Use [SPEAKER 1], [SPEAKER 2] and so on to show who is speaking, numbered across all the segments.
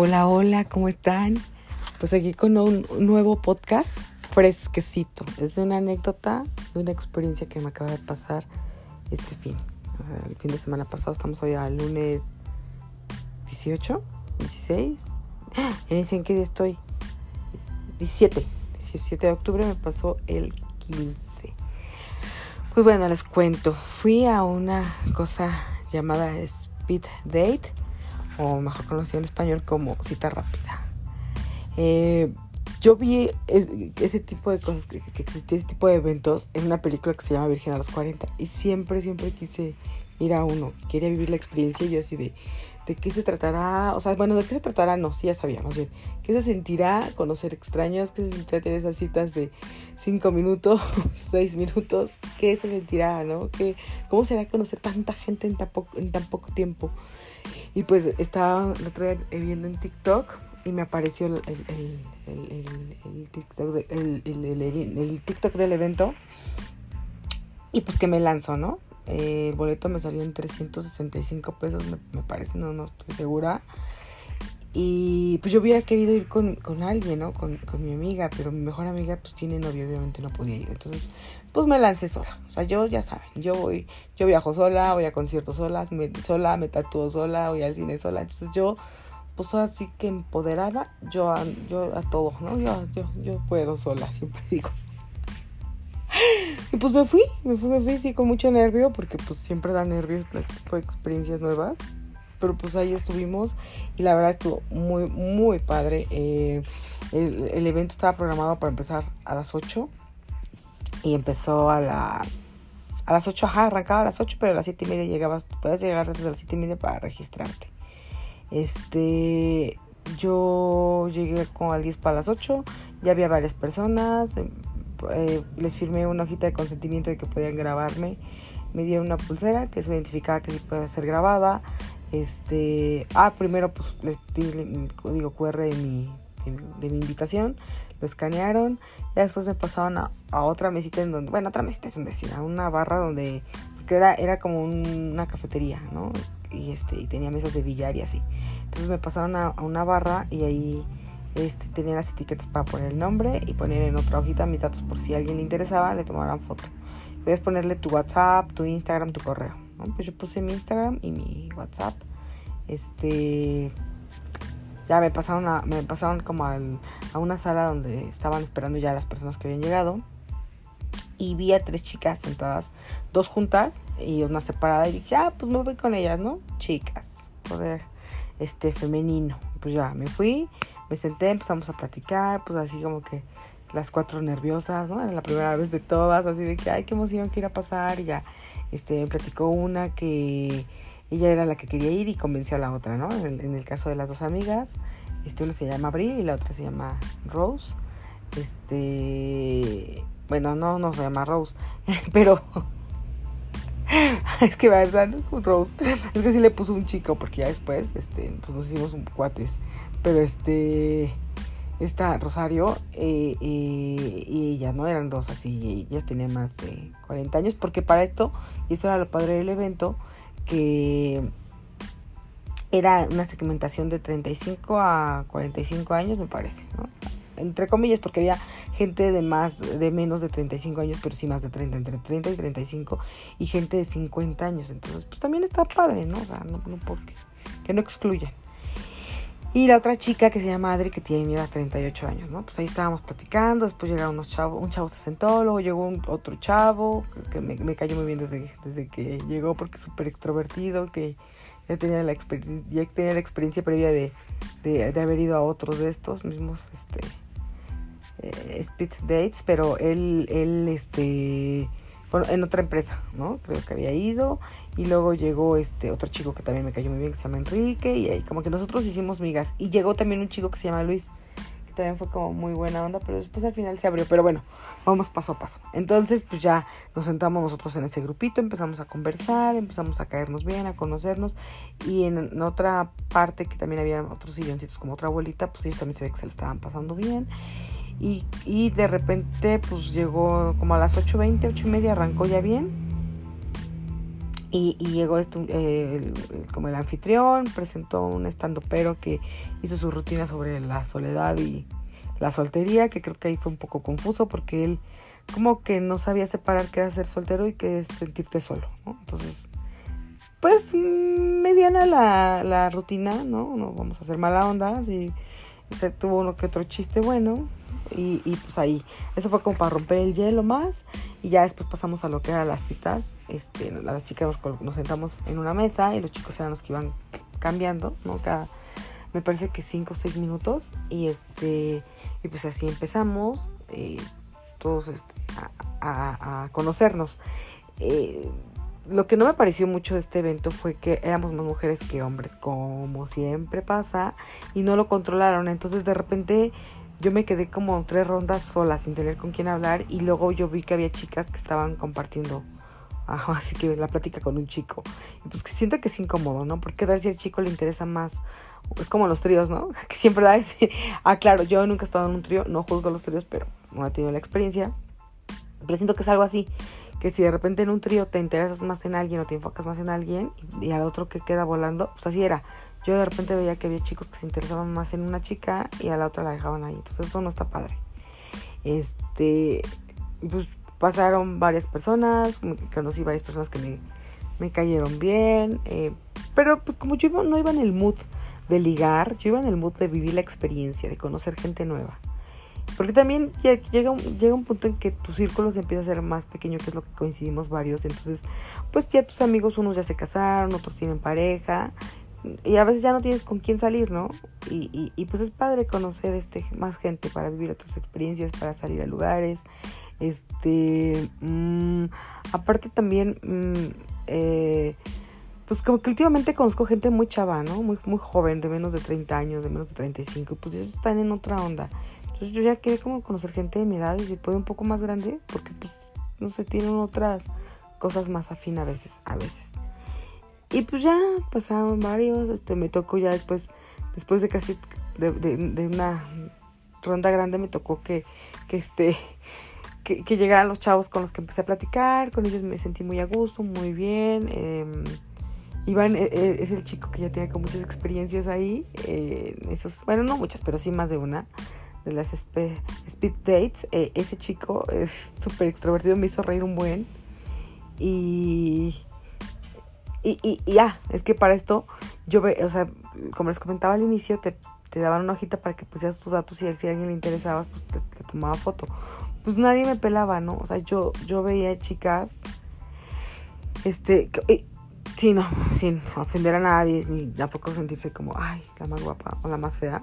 [SPEAKER 1] Hola, hola, ¿cómo están? Pues aquí con un nuevo podcast fresquecito. Es de una anécdota, de una experiencia que me acaba de pasar este fin. O sea, el fin de semana pasado, estamos hoy al lunes 18, 16. Ya ni sé en qué día estoy. 17. 17 de octubre me pasó el 15. Pues bueno, les cuento. Fui a una cosa llamada Speed Date o mejor conocido en español como cita rápida. Eh, yo vi ese tipo de cosas, que, existía ese tipo de eventos en una película que se llama Virgen a los 40 y siempre, siempre quise ir a uno, quería vivir la experiencia y yo así de, ¿de qué se tratará? O sea, bueno, ¿de qué se tratará? No, sí, ya sabíamos bien. ¿Qué se sentirá conocer extraños? ¿Qué se sentirá tener esas citas de 5 minutos, 6 minutos? ¿Qué se sentirá, no? ¿Qué, ¿Cómo será conocer tanta gente en tan, poco, en tan poco tiempo? Y pues estaba el otro día viendo en TikTok y me apareció el, el, el, TikTok, el, TikTok del evento. Y pues que me lanzó, ¿no? Eh, el boleto me salió en 365 pesos, me, me parece, no, no estoy segura. Y pues yo hubiera querido ir con, con alguien, ¿no? Con, con, mi amiga, pero mi mejor amiga pues tiene novio, obviamente no podía ir. Entonces, pues me lancé sola. O sea, yo ya saben, yo voy, yo viajo sola, voy a conciertos solas, me, sola, me tatúo sola, voy al cine sola. Entonces yo, pues así que empoderada, yo a, yo a todo, ¿no? Yo, yo, yo puedo sola, siempre digo. Y pues me fui, me fui, me fui, sí, con mucho nervio, porque pues siempre da nervios este tipo de experiencias nuevas pero pues ahí estuvimos y la verdad estuvo muy, muy padre. Eh, el, evento estaba programado para empezar a las 8 y empezó a las... A las 8, ajá, arrancaba a las 8, pero a las 7 y media llegabas, puedes llegar desde las 7 y media para registrarte. Este, yo llegué como al 10 para las 8, ya había varias personas, em, eh, les firmé una hojita de consentimiento de que podían grabarme, me dieron una pulsera que se identificaba que sí puede ser grabada, este, ah, primero pues les di el código QR de mi, de mi invitación, lo escanearon, y después me pasaron a, otra mesita en donde, bueno, otra mesita es decir, a una barra donde, porque era, era como una cafetería, ¿no? Y este, y tenía mesas de billar y así. Entonces me pasaron a, una barra y ahí este, tenía las etiquetas para poner el nombre y poner en otra hojita mis datos por si a alguien le interesaba, le tomaran foto. Puedes ponerle tu WhatsApp, tu Instagram, tu correo. Pues yo puse mi Instagram y mi WhatsApp. Este. Ya me pasaron, a, me pasaron como a una sala donde estaban esperando ya las personas que habían llegado. Y vi a tres chicas sentadas, dos juntas y una separada. Y dije, ah, pues me voy con ellas, ¿no? Chicas, poder este femenino. Pues ya me fui, me senté, empezamos a platicar, pues así como que las cuatro nerviosas, ¿no? Era la primera vez de todas, así de que, ay, qué emoción que ir a pasar. Y ya este, platicó una que ella era la que quería ir y convenció a la otra, ¿no? En el, caso de las dos amigas, este, una se llama Abril y la otra se llama Rose. Este, bueno, no, no se llama Rose, pero es que va a ser Rose. Es que sí le puso un chico porque ya después, este, pues nos hicimos un cuates. Pero este, esta Rosario eh, eh, y ella, ¿no? Eran dos así, ellas tenían más de 40 años, porque para esto, y eso era lo padre del evento, que era una segmentación de 35 a 45 años, me parece, ¿no? Entre comillas, porque había gente de más, de menos de 35 años, pero sí más de 30, entre 30 y 35, y gente de 50 años. Entonces, pues también está padre, ¿no? O sea, no, no porque, que no excluyan. Y la otra chica que se llama Adri, que tiene mi edad 38 años, ¿no? Pues ahí estábamos platicando, después llegaron unos chavos, un chavo se sentó, luego llegó otro chavo, que me, me, cayó muy bien desde, desde que llegó porque es súper extrovertido, que ya tenía la, ya tenía la experiencia previa de, de, de, haber ido a otros de estos mismos, este, eh, speed dates, pero él, él, este bueno, en otra empresa, ¿no? Creo que había ido. Y luego llegó este otro chico que también me cayó muy bien, que se llama Enrique. Y como que nosotros hicimos migas. Y llegó también un chico que se llama Luis, que también fue como muy buena onda, pero después al final se abrió. Pero bueno, vamos paso a paso. Entonces, pues ya nos sentamos nosotros en ese grupito, empezamos a conversar, empezamos a caernos bien, a conocernos. Y en, otra parte que también había otros silloncitos como otra abuelita, pues ellos también se ve que se le estaban pasando bien. Y, y de repente pues llegó como a las 8.20, 8 y media, arrancó ya bien. Y, llegó este, eh, como el anfitrión, presentó un estando pero que hizo su rutina sobre la soledad y la soltería, que creo que ahí fue un poco confuso porque él como que no sabía separar qué era ser soltero y qué es sentirte solo, ¿no? Entonces, pues mediana la, la rutina, ¿no? No vamos a hacer mala onda, si se tuvo uno que otro chiste bueno, y, pues ahí, eso fue como para romper el hielo más. Y ya después pasamos a lo que eran las citas. Este, las chicas nos, sentamos en una mesa y los chicos eran los que iban cambiando, ¿no? Cada, me parece que cinco o seis minutos. Y este, y pues así empezamos, eh, todos este, a, a, conocernos. Eh, lo que no me pareció mucho de este evento fue que éramos más mujeres que hombres, como siempre pasa, y no lo controlaron. Entonces de repente yo me quedé como tres rondas sola sin tener con quién hablar y luego yo vi que había chicas que estaban compartiendo así que la plática con un chico. Y pues que siento que es incómodo no porque dar si al chico le interesa más es como los tríos no que siempre da ese ah claro yo nunca he estado en un trío no juzgo los tríos pero no he tenido la experiencia. Pero siento que es algo así que si de repente en un trío te interesas más en alguien o te enfocas más en alguien y al otro que queda volando pues así era yo de repente veía que había chicos que se interesaban más en una chica y a la otra la dejaban ahí. Entonces eso no está padre. Este, pues pasaron varias personas, conocí varias personas que me, me cayeron bien, eh, pero pues como yo no iba en el mood de ligar, yo iba en el mood de vivir la experiencia, de conocer gente nueva. Porque también llega, un, llega un punto en que tu círculo se empieza a ser más pequeño, que es lo que coincidimos varios. Entonces, pues ya tus amigos, unos ya se casaron, otros tienen pareja y a veces ya no tienes con quién salir, ¿no? Y, y, pues es padre conocer este, más gente para vivir otras experiencias, para salir a lugares. Este, mmm, aparte también, mmm, eh, pues como que últimamente conozco gente muy chava, ¿no? Muy, muy joven, de menos de 30 años, de menos de 35, pues ellos están en otra onda. Entonces yo ya quería como conocer gente de mi edad y si puede un poco más grande, porque pues, no sé, tienen otras cosas más afín a veces, a veces. Y pues ya pasaron varios, este, me tocó ya después, después de casi de, una ronda grande me tocó que, que este que, que, llegaran los chavos con los que empecé a platicar, con ellos me sentí muy a gusto, muy bien. Eh, Iván eh, eh, es el chico que ya tiene con muchas experiencias ahí, esos, bueno, no muchas, pero sí más de una de las speed dates. Eh, ese chico es súper extrovertido, me hizo reír un buen. Y y, y, ya, es que para esto, yo, ve, o sea, como les comentaba al inicio, te, daban una hojita para que pusieras tus datos y si a alguien le interesaba, pues te, tomaba foto. Pues nadie me pelaba, ¿no? O sea, yo, yo veía chicas, este, sí, no, sin ofender a nadie, ni tampoco sentirse como, ay, la más guapa o la más fea.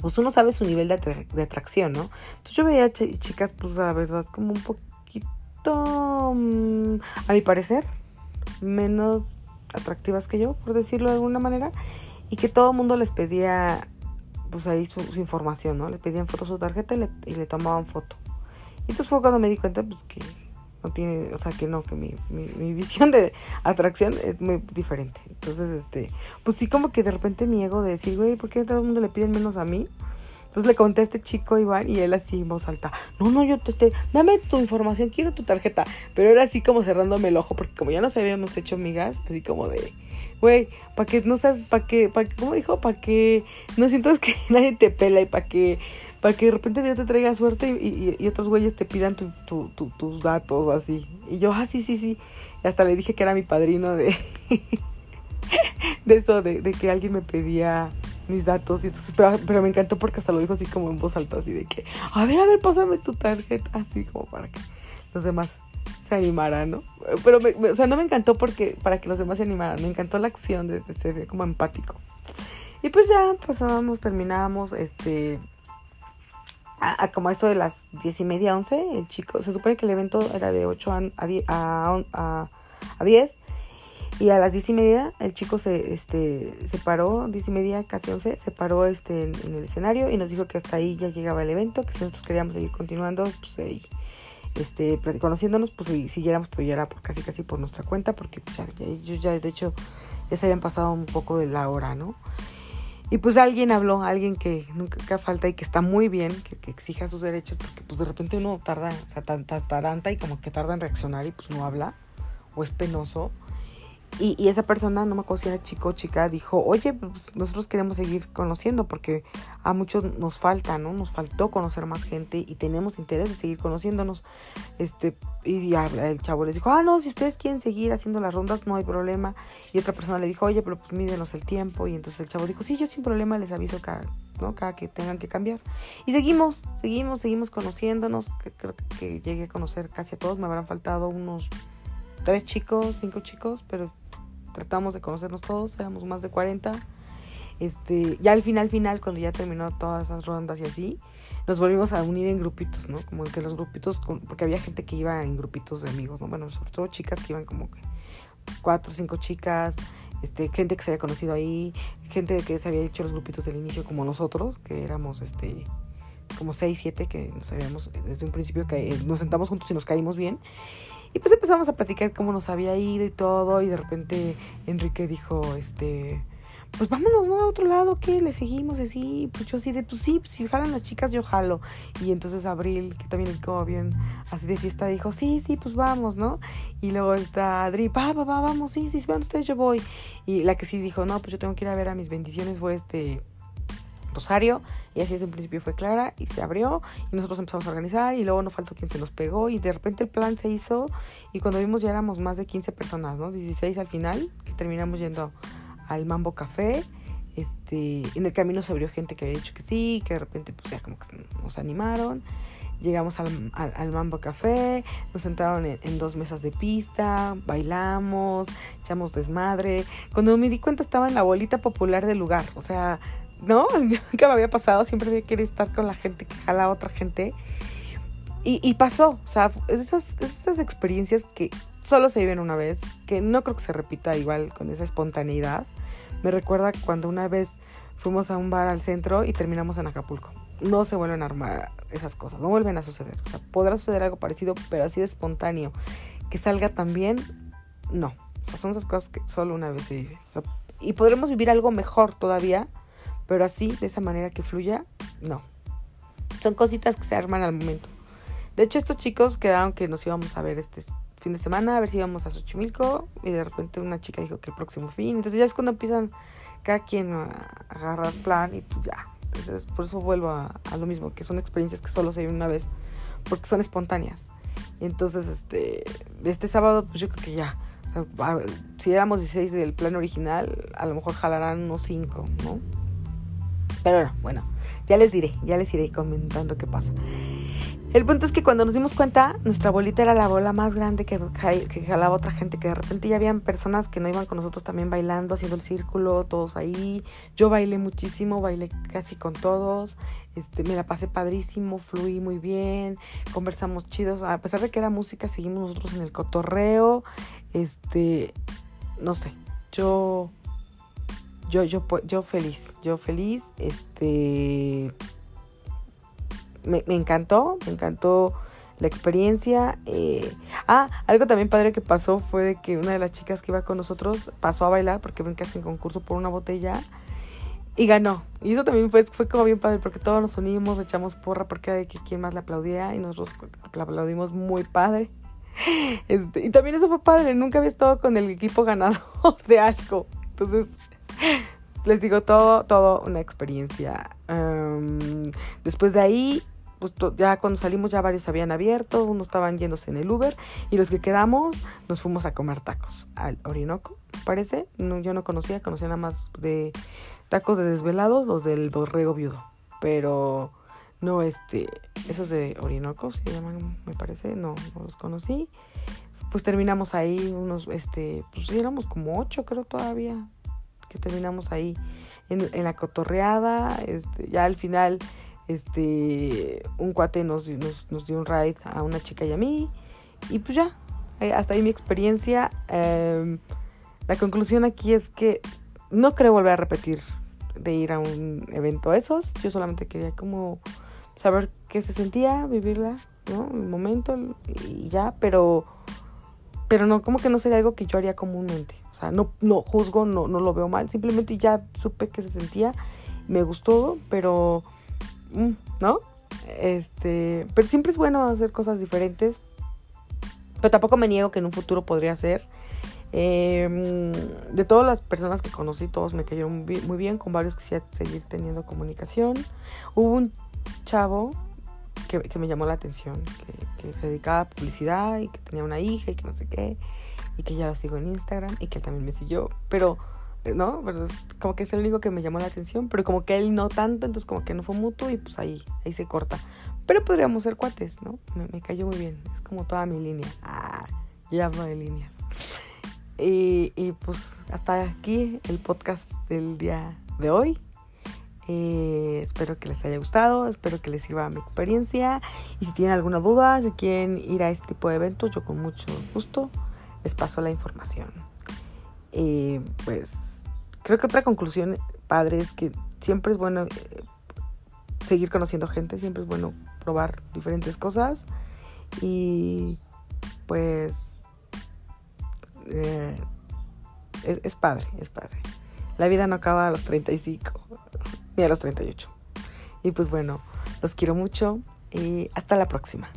[SPEAKER 1] Pues uno sabe su nivel de, de atracción, ¿no? Entonces yo veía chicas, pues la verdad, como un poquito, mm, a mi parecer, menos atractivas que yo, por decirlo de alguna manera, y que todo el mundo les pedía, pues ahí su, información, ¿no? Les pedían fotos su tarjeta y le, y le, tomaban foto. Y entonces fue cuando me di cuenta, pues que no tiene, o sea, que no, que mi, mi, mi visión de atracción es muy diferente. Entonces, este, pues sí, como que de repente mi ego de decir, güey, ¿por qué todo el mundo le piden menos a mí? Entonces le conté a este chico Iván y él así en voz alta, no, no, yo te, este, dame tu información, quiero tu tarjeta. Pero era así como cerrándome el ojo, porque como ya nos habíamos hecho amigas, así como de, güey, para que no seas, para que, para que, ¿cómo dijo? Para que no sientas que nadie te pela y para que, para que de repente Dios te traiga suerte y, otros güeyes te pidan tu, tu, tus datos o así. Y yo, ah, sí, sí, sí. Y hasta le dije que era mi padrino de, de eso, de que alguien me pedía mis datos y entonces, pero, me encantó porque hasta lo dijo así como en voz alta, así de que, a ver, a ver, pásame tu tarjeta, así como para que los demás se animaran, ¿no? Pero, o sea, no me encantó porque, para que los demás se animaran, me encantó la acción de, ser como empático. Y pues ya pasábamos, terminábamos, este, a, como esto de las diez y media, once, el chico, se supone que el evento era de 8 a, a, a, a 10 y a las diez y media el chico se, este, se paró, diez y media, casi once, se paró este, en, el escenario y nos dijo que hasta ahí ya llegaba el evento, que si nosotros queríamos seguir continuando, pues ahí, este, conociéndonos, pues siguiéramos, pero ya era casi casi por nuestra cuenta, porque pues, ya, ellos ya, de hecho, ya se habían pasado un poco de la hora, ¿no? Y pues alguien habló, alguien que nunca falta y que está muy bien, que, exija sus derechos, porque pues de repente uno tarda, o sea, taranta y como que tarda en reaccionar y pues no habla, o es penoso Y, y, esa persona, no me acuerdo era chico chica, dijo, oye, pues nosotros queremos seguir conociendo porque a muchos nos falta, ¿no? Nos faltó conocer más gente y tenemos interés de seguir conociéndonos. Este, y el chavo les dijo, ah, no, si ustedes quieren seguir haciendo las rondas, no hay problema. Y otra persona le dijo, oye, pero pues mídenos el tiempo. Y entonces el chavo dijo, sí, yo sin problema les aviso cada, ¿no? cada que tengan que cambiar. Y seguimos, seguimos, seguimos conociéndonos. Creo que llegué a conocer casi a todos, me habrán faltado unos tres chicos, cinco chicos, pero tratamos de conocernos todos, éramos más de 40. Este, ya al final, final, cuando ya terminó todas esas rondas y así, nos volvimos a unir en grupitos, ¿no? Como que los grupitos, porque había gente que iba en grupitos de amigos, ¿no? Bueno, sobre todo chicas que iban como que cuatro cinco chicas, este, gente que se había conocido ahí, gente que se había hecho los grupitos del inicio como nosotros, que éramos este como seis, siete, que nos habíamos desde un principio que nos sentamos juntos y nos caímos bien. Y pues empezamos a platicar cómo nos había ido y todo. Y de repente Enrique dijo, este, pues vámonos, ¿no? A otro lado, ¿qué? Le seguimos así. Pues yo así de, pues sí, si jalan las chicas, yo jalo. Y entonces Abril, que también es como bien así de fiesta, dijo, sí, sí, pues vamos, ¿no? Y luego está Adri, va, va, va, vamos, sí, sí, van ustedes, yo voy. Y la que sí dijo, no, pues yo tengo que ir a ver a mis bendiciones fue este Rosario. Y así desde un principio fue clara y se abrió y nosotros empezamos a organizar y luego no faltó quien se nos pegó y de repente el plan se hizo y cuando vimos ya éramos más de 15 personas, ¿no? 16 al final, que terminamos yendo al Mambo Café. Este, en el camino se abrió gente que había dicho que sí, que de repente pues ya como que nos animaron. Llegamos al, al, Mambo Café, nos sentaron en, en, dos mesas de pista, bailamos, echamos desmadre. Cuando me di cuenta estaba en la bolita popular del lugar, o sea, ¿no? Nunca me había pasado, siempre había estar con la gente que jala a otra gente. Y, pasó, o sea, esas, esas experiencias que solo se viven una vez, que no creo que se repita igual con esa espontaneidad. Me recuerda cuando una vez fuimos a un bar al centro y terminamos en Acapulco. No se vuelven a armar esas cosas, no vuelven a suceder. O sea, podrá suceder algo parecido, pero así de espontáneo. Que salga también, no. O sea, son esas cosas que solo una vez se viven. Y podremos vivir algo mejor todavía pero así, de esa manera que fluya, no. Son cositas que se arman al momento. De hecho, estos chicos quedaron que nos íbamos a ver este fin de semana, a ver si íbamos a Xochimilco. Y de repente una chica dijo que el próximo fin. Entonces ya es cuando empiezan cada quien a agarrar plan y pues ya. Entonces, por eso vuelvo a, lo mismo, que son experiencias que solo se viven una vez, porque son espontáneas. Entonces, este, este sábado, pues yo creo que ya. si éramos 16 del plan original, a lo mejor jalarán unos 5, ¿no? Pero bueno, ya les diré, ya les iré comentando qué pasa. El punto es que cuando nos dimos cuenta, nuestra bolita era la bola más grande que, jalaba otra gente, que de repente ya habían personas que no iban con nosotros también bailando, haciendo el círculo, todos ahí. Yo bailé muchísimo, bailé casi con todos. Este, me la pasé padrísimo, fluí muy bien, conversamos chidos. A pesar de que era música, seguimos nosotros en el cotorreo. Este, no sé, yo yo, yo, yo feliz, yo feliz, este, me, encantó, me encantó la experiencia. Eh, ah, algo también padre que pasó fue de que una de las chicas que iba con nosotros pasó a bailar porque ven que hacen concurso por una botella y ganó. Y eso también fue, fue como bien padre porque todos nos unimos, echamos porra porque era de que quien más le aplaudía y nosotros la aplaudimos muy padre. Este, y también eso fue padre, nunca había estado con el equipo ganador de algo. Entonces, les digo, todo, todo una experiencia. después de ahí, pues ya cuando salimos ya varios habían abierto, unos estaban yéndose en el Uber y los que quedamos nos fuimos a comer tacos al Orinoco, parece. No, yo no conocía, conocía nada más de tacos de desvelados, los del borrego viudo. Pero no, este, esos de Orinoco se llaman, me parece, no, no los conocí. Pues terminamos ahí unos, este, pues éramos como ocho creo todavía, terminamos ahí en, la cotorreada. Este, ya al final, este, un cuate nos, nos, dio un ride a una chica y a mí. Y pues ya, eh, hasta ahí mi experiencia. Em, la conclusión aquí es que no creo volver a repetir de ir a un evento a esos. Yo solamente quería como saber qué se sentía, vivirla, ¿no? El momento y ya, pero pero no, como que no sería algo que yo haría comúnmente. O sea, no, no juzgo, no, no lo veo mal, simplemente ya supe que se sentía, me gustó, pero, mm, ¿no? Este, pero siempre es bueno hacer cosas diferentes, pero tampoco me niego que en un futuro podría ser. Em, de todas las personas que conocí, todos me cayeron muy bien, con varios quisiera seguir teniendo comunicación. Hubo un chavo que, que me llamó la atención, que, que, se dedicaba a publicidad y que tenía una hija y que no sé qué, y que ya lo sigo en Instagram y que él también me siguió, pero, ¿no? Pero como que es el único que me llamó la atención, pero como que él no tanto, entonces como que no fue mutuo y pues ahí, ahí se corta. Pero podríamos ser cuates, ¿no? Me, me cayó muy bien, es como toda mi línea. Ah, ya hablo de líneas. Y, pues hasta aquí el podcast del día de hoy. Eh, espero que les haya gustado, espero que les sirva mi experiencia. Y si tienen alguna duda, si quieren ir a este tipo de eventos, yo con mucho gusto les paso la información. Eh, pues creo que otra conclusión padre es que siempre es bueno eh, seguir conociendo gente, siempre es bueno probar diferentes cosas. Y pues es, padre, es padre. La vida no acaba a los 35, ni a los 38. Y pues bueno, los quiero mucho y hasta la próxima.